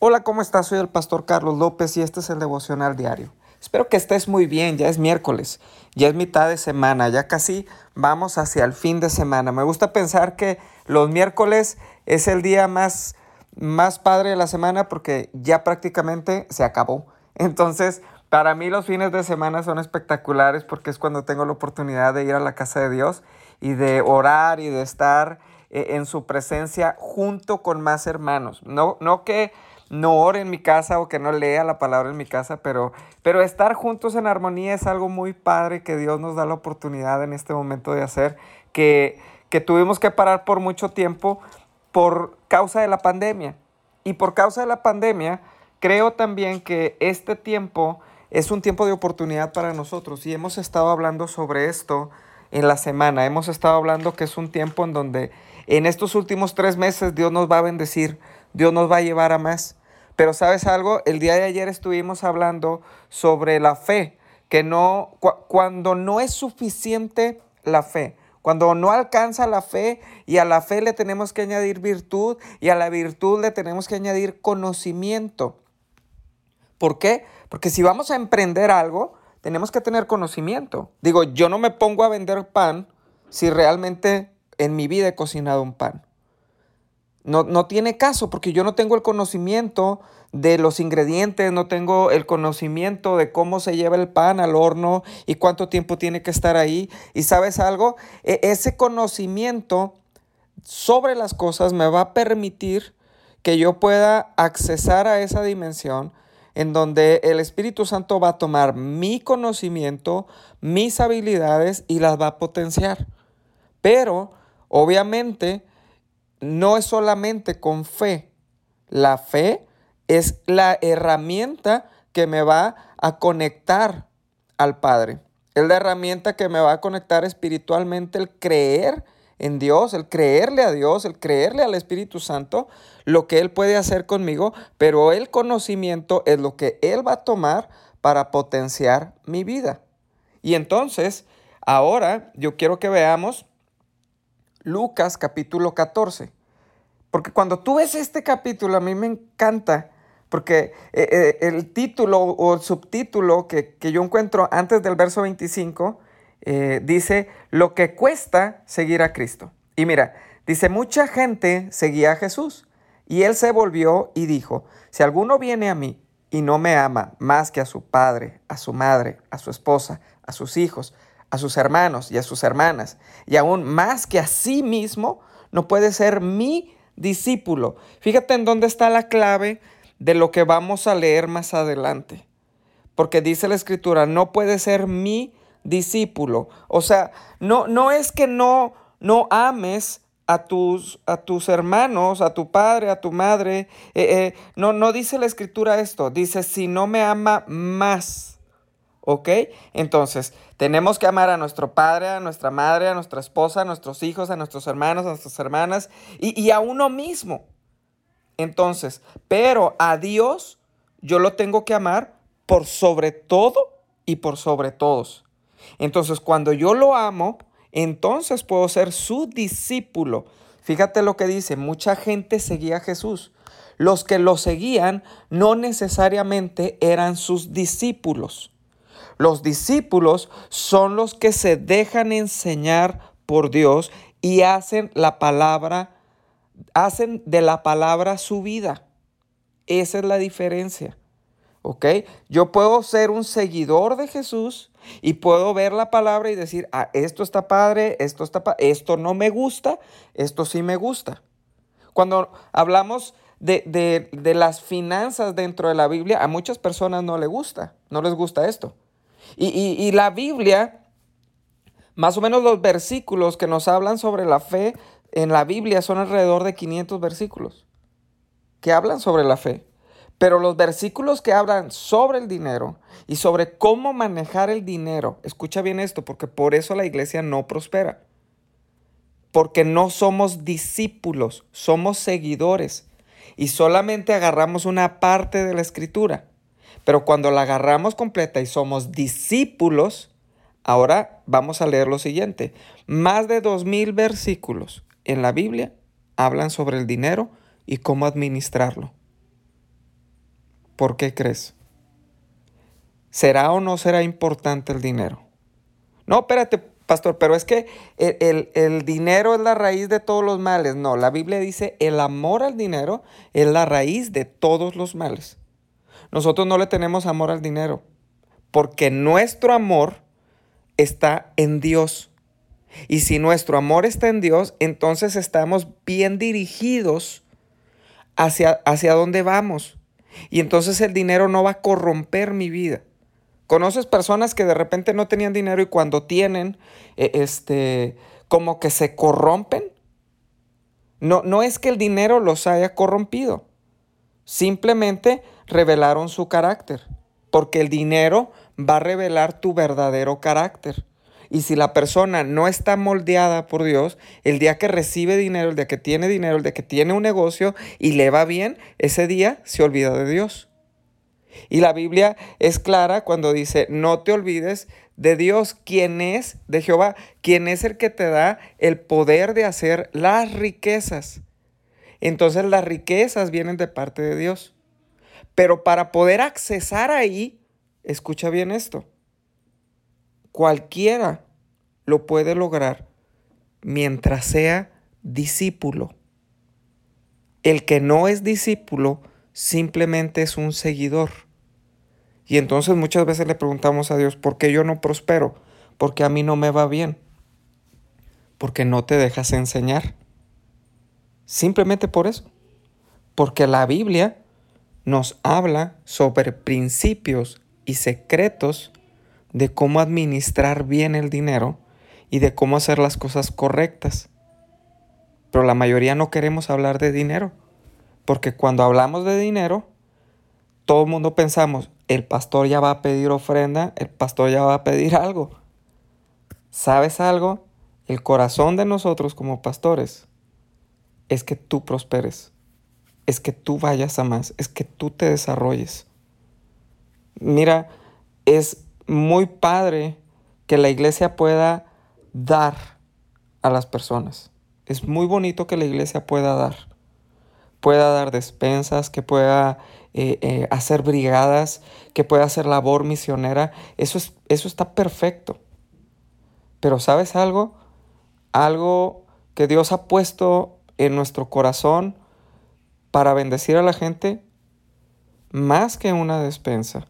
Hola, ¿cómo estás? Soy el pastor Carlos López y este es el devocional diario. Espero que estés muy bien, ya es miércoles, ya es mitad de semana, ya casi vamos hacia el fin de semana. Me gusta pensar que los miércoles es el día más, más padre de la semana porque ya prácticamente se acabó. Entonces, para mí los fines de semana son espectaculares porque es cuando tengo la oportunidad de ir a la casa de Dios y de orar y de estar eh, en su presencia junto con más hermanos. No, no que no ore en mi casa o que no lea la palabra en mi casa, pero, pero estar juntos en armonía es algo muy padre que Dios nos da la oportunidad en este momento de hacer, que, que tuvimos que parar por mucho tiempo por causa de la pandemia. Y por causa de la pandemia, creo también que este tiempo es un tiempo de oportunidad para nosotros y hemos estado hablando sobre esto en la semana. Hemos estado hablando que es un tiempo en donde en estos últimos tres meses Dios nos va a bendecir, Dios nos va a llevar a más. Pero sabes algo, el día de ayer estuvimos hablando sobre la fe, que no, cuando no es suficiente la fe, cuando no alcanza la fe y a la fe le tenemos que añadir virtud y a la virtud le tenemos que añadir conocimiento. ¿Por qué? Porque si vamos a emprender algo, tenemos que tener conocimiento. Digo, yo no me pongo a vender pan si realmente en mi vida he cocinado un pan. No, no, tiene caso porque yo no tengo el conocimiento de los ingredientes, no tengo el conocimiento de cómo se lleva el pan al horno y cuánto tiempo tiene que estar ahí. Y sabes algo, e, ese conocimiento sobre las cosas me va a permitir que yo pueda accesar a esa dimensión en donde el Espíritu Santo va a tomar mi conocimiento, mis habilidades y las va a potenciar. Pero, obviamente, no es solamente con fe. La fe es la herramienta que me va a conectar al Padre. Es la herramienta que me va a conectar espiritualmente el creer en Dios, el creerle a Dios, el creerle al Espíritu Santo, lo que Él puede hacer conmigo, pero el conocimiento es lo que Él va a tomar para potenciar mi vida. Y entonces, ahora yo quiero que veamos Lucas capítulo 14. Porque cuando tú ves este capítulo, a mí me encanta, porque eh, eh, el título o el subtítulo que, yo encuentro antes del verso 25 eh, dice, lo que cuesta seguir a Cristo. Y mira, dice, mucha gente seguía a Jesús. Y él se volvió y dijo, si alguno viene a mí y no me ama más que a su padre, a su madre, a su esposa, a sus hijos, a sus hermanos y a sus hermanas, y aún más que a sí mismo, no puede ser mi discípulo. Fíjate en dónde está la clave de lo que vamos a leer más adelante. Porque dice la escritura, no puede ser mi discípulo. O sea, no, no es que no, no ames a tus, a tus hermanos, a tu padre, a tu madre. Eh, eh, no, no dice la escritura esto. Dice, si no me ama más. ¿Ok? Entonces, tenemos que amar a nuestro padre, a nuestra madre, a nuestra esposa, a nuestros hijos, a nuestros hermanos, a nuestras hermanas y, y a uno mismo. Entonces, pero a Dios yo lo tengo que amar por sobre todo y por sobre todos. Entonces, cuando yo lo amo, entonces puedo ser su discípulo. Fíjate lo que dice, mucha gente seguía a Jesús. Los que lo seguían no necesariamente eran sus discípulos. Los discípulos son los que se dejan enseñar por Dios y hacen la palabra, hacen de la palabra su vida. Esa es la diferencia. ¿Ok? Yo puedo ser un seguidor de Jesús y puedo ver la palabra y decir, ah, esto está padre, esto está esto no me gusta, esto sí me gusta. Cuando hablamos de, de, de las finanzas dentro de la Biblia, a muchas personas no les gusta, no les gusta esto. Y, la Biblia, más o menos los versículos que nos hablan sobre la fe en la Biblia son alrededor de 500 versículos que hablan sobre la fe. Pero los versículos que hablan sobre el dinero y sobre cómo manejar el dinero, escucha bien esto, porque por eso la iglesia no prospera. Porque no somos discípulos, somos seguidores. Y solamente agarramos una parte de la escritura. Pero cuando la agarramos completa y somos discípulos, ahora vamos a leer lo siguiente. Más de dos mil versículos en la Biblia hablan sobre el dinero y cómo administrarlo. ¿Por qué crees? ¿Será o no será importante el dinero? No, espérate, pastor, pero es que el, el, dinero es la raíz de todos los males. No, la Biblia dice el amor al dinero es la raíz de todos los males. Nosotros no le tenemos amor al dinero porque nuestro amor está en Dios. Y si nuestro amor está en Dios, entonces estamos bien dirigidos hacia, hacia dónde vamos. Y entonces el dinero no va a corromper mi vida. ¿Conoces personas que de repente no tenían dinero y cuando tienen, e, este, como que se corrompen? No, no es que el dinero los haya corrompido. Simplemente revelaron su carácter. Porque el dinero va a revelar tu verdadero carácter. Y si la persona no está moldeada por Dios, el día que recibe dinero, el día que tiene dinero, el día que tiene un negocio y le va bien, ese día se olvida de Dios. Y la Biblia es clara cuando dice, no te olvides de Dios, quien es, de Jehová, quien es el que te da el poder de hacer las riquezas. Entonces las riquezas vienen de parte de Dios. Pero para poder accesar ahí, escucha bien esto, cualquiera lo puede lograr mientras sea discípulo. El que no es discípulo simplemente es un seguidor. Y entonces muchas veces le preguntamos a Dios, ¿por qué yo no prospero? Porque a mí no me va bien. Porque no te dejas enseñar. Simplemente por eso. Porque la Biblia nos habla sobre principios y secretos de cómo administrar bien el dinero y de cómo hacer las cosas correctas. Pero la mayoría no queremos hablar de dinero. Porque cuando hablamos de dinero, todo el mundo pensamos, el pastor ya va a pedir ofrenda, el pastor ya va a pedir algo. ¿Sabes algo? El corazón de nosotros como pastores es que tú prosperes, es que tú vayas a más, es que tú te desarrolles. Mira, es muy padre que la iglesia pueda dar a las personas. Es muy bonito que la iglesia pueda dar. Pueda dar despensas, que pueda eh, eh, hacer brigadas, que pueda hacer labor misionera. Eso, es, eso está perfecto. Pero ¿sabes algo? Algo que Dios ha puesto en nuestro corazón para bendecir a la gente, más que una despensa,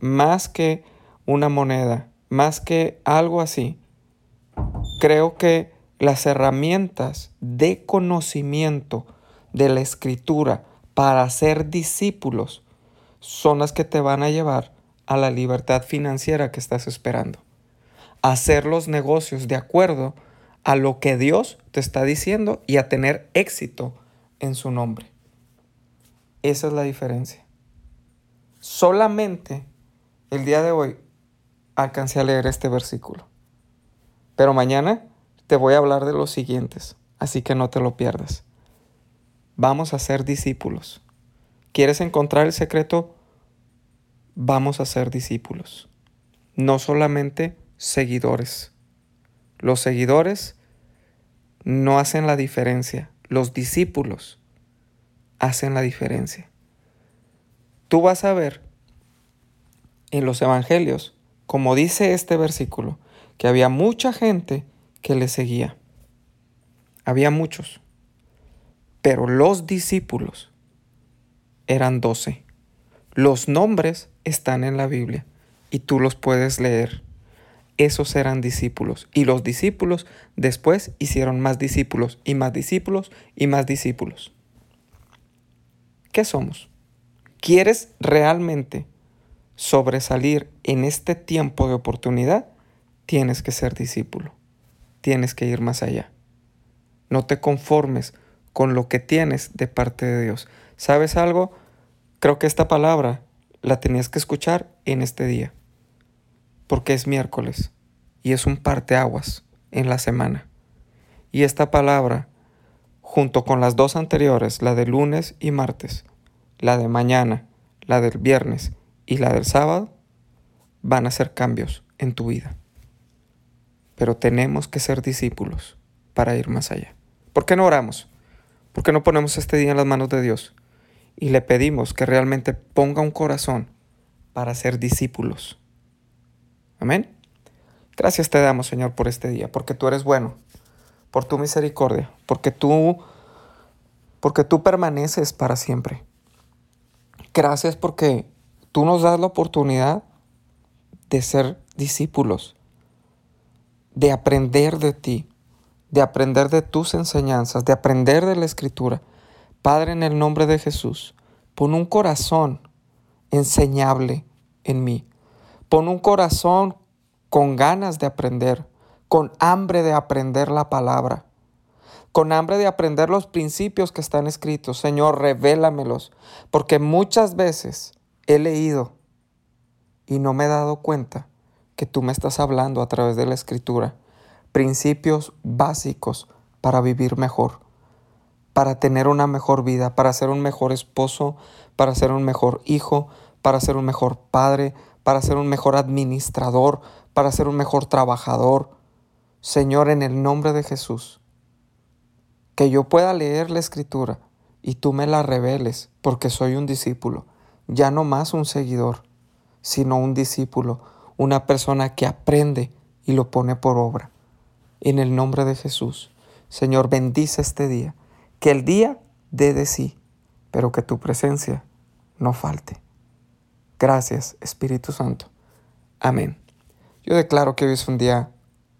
más que una moneda, más que algo así. Creo que las herramientas de conocimiento de la escritura, para ser discípulos son las que te van a llevar a la libertad financiera que estás esperando. hacer los negocios de acuerdo a lo que Dios te está diciendo y a tener éxito en su nombre. Esa es la diferencia. Solamente el día de hoy alcancé a leer este versículo. Pero mañana te voy a hablar de los siguientes, así que no te lo pierdas. Vamos a ser discípulos. ¿Quieres encontrar el secreto? Vamos a ser discípulos. No solamente seguidores. Los seguidores no hacen la diferencia. Los discípulos hacen la diferencia. Tú vas a ver en los evangelios, como dice este versículo, que había mucha gente que le seguía. Había muchos. Pero los discípulos eran doce. Los nombres están en la Biblia y tú los puedes leer. Esos eran discípulos. Y los discípulos después hicieron más discípulos y más discípulos y más discípulos. ¿Qué somos? ¿Quieres realmente sobresalir en este tiempo de oportunidad? Tienes que ser discípulo. Tienes que ir más allá. No te conformes con lo que tienes de parte de Dios. ¿Sabes algo? Creo que esta palabra la tenías que escuchar en este día, porque es miércoles y es un parteaguas en la semana. Y esta palabra, junto con las dos anteriores, la de lunes y martes, la de mañana, la del viernes y la del sábado, van a ser cambios en tu vida. Pero tenemos que ser discípulos para ir más allá. ¿Por qué no oramos? ¿Por qué no ponemos este día en las manos de Dios? y le pedimos que realmente ponga un corazón para ser discípulos. Amén. Gracias te damos, Señor, por este día, porque tú eres bueno, por tu misericordia, porque tú porque tú permaneces para siempre. Gracias porque tú nos das la oportunidad de ser discípulos, de aprender de ti, de aprender de tus enseñanzas, de aprender de la escritura. Padre, en el nombre de Jesús, pon un corazón enseñable en mí. Pon un corazón con ganas de aprender, con hambre de aprender la palabra, con hambre de aprender los principios que están escritos. Señor, revélamelos, porque muchas veces he leído y no me he dado cuenta que tú me estás hablando a través de la escritura. Principios básicos para vivir mejor, para tener una mejor vida, para ser un mejor esposo, para ser un mejor hijo, para ser un mejor padre, para ser un mejor administrador, para ser un mejor trabajador. Señor, en el nombre de Jesús, que yo pueda leer la escritura y tú me la reveles porque soy un discípulo, ya no más un seguidor, sino un discípulo, una persona que aprende y lo pone por obra. En el nombre de Jesús, Señor, bendice este día, que el día dé de sí, pero que tu presencia no falte. Gracias, Espíritu Santo. Amén. Yo declaro que hoy es un día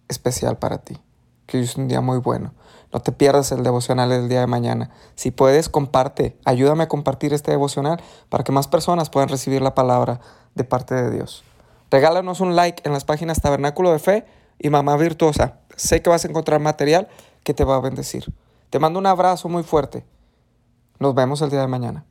especial para ti, que hoy es un día muy bueno. No te pierdas el devocional del día de mañana. Si puedes, comparte. Ayúdame a compartir este devocional para que más personas puedan recibir la palabra de parte de Dios. Regálanos un like en las páginas Tabernáculo de Fe y Mamá Virtuosa. Sé que vas a encontrar material que te va a bendecir. Te mando un abrazo muy fuerte. Nos vemos el día de mañana.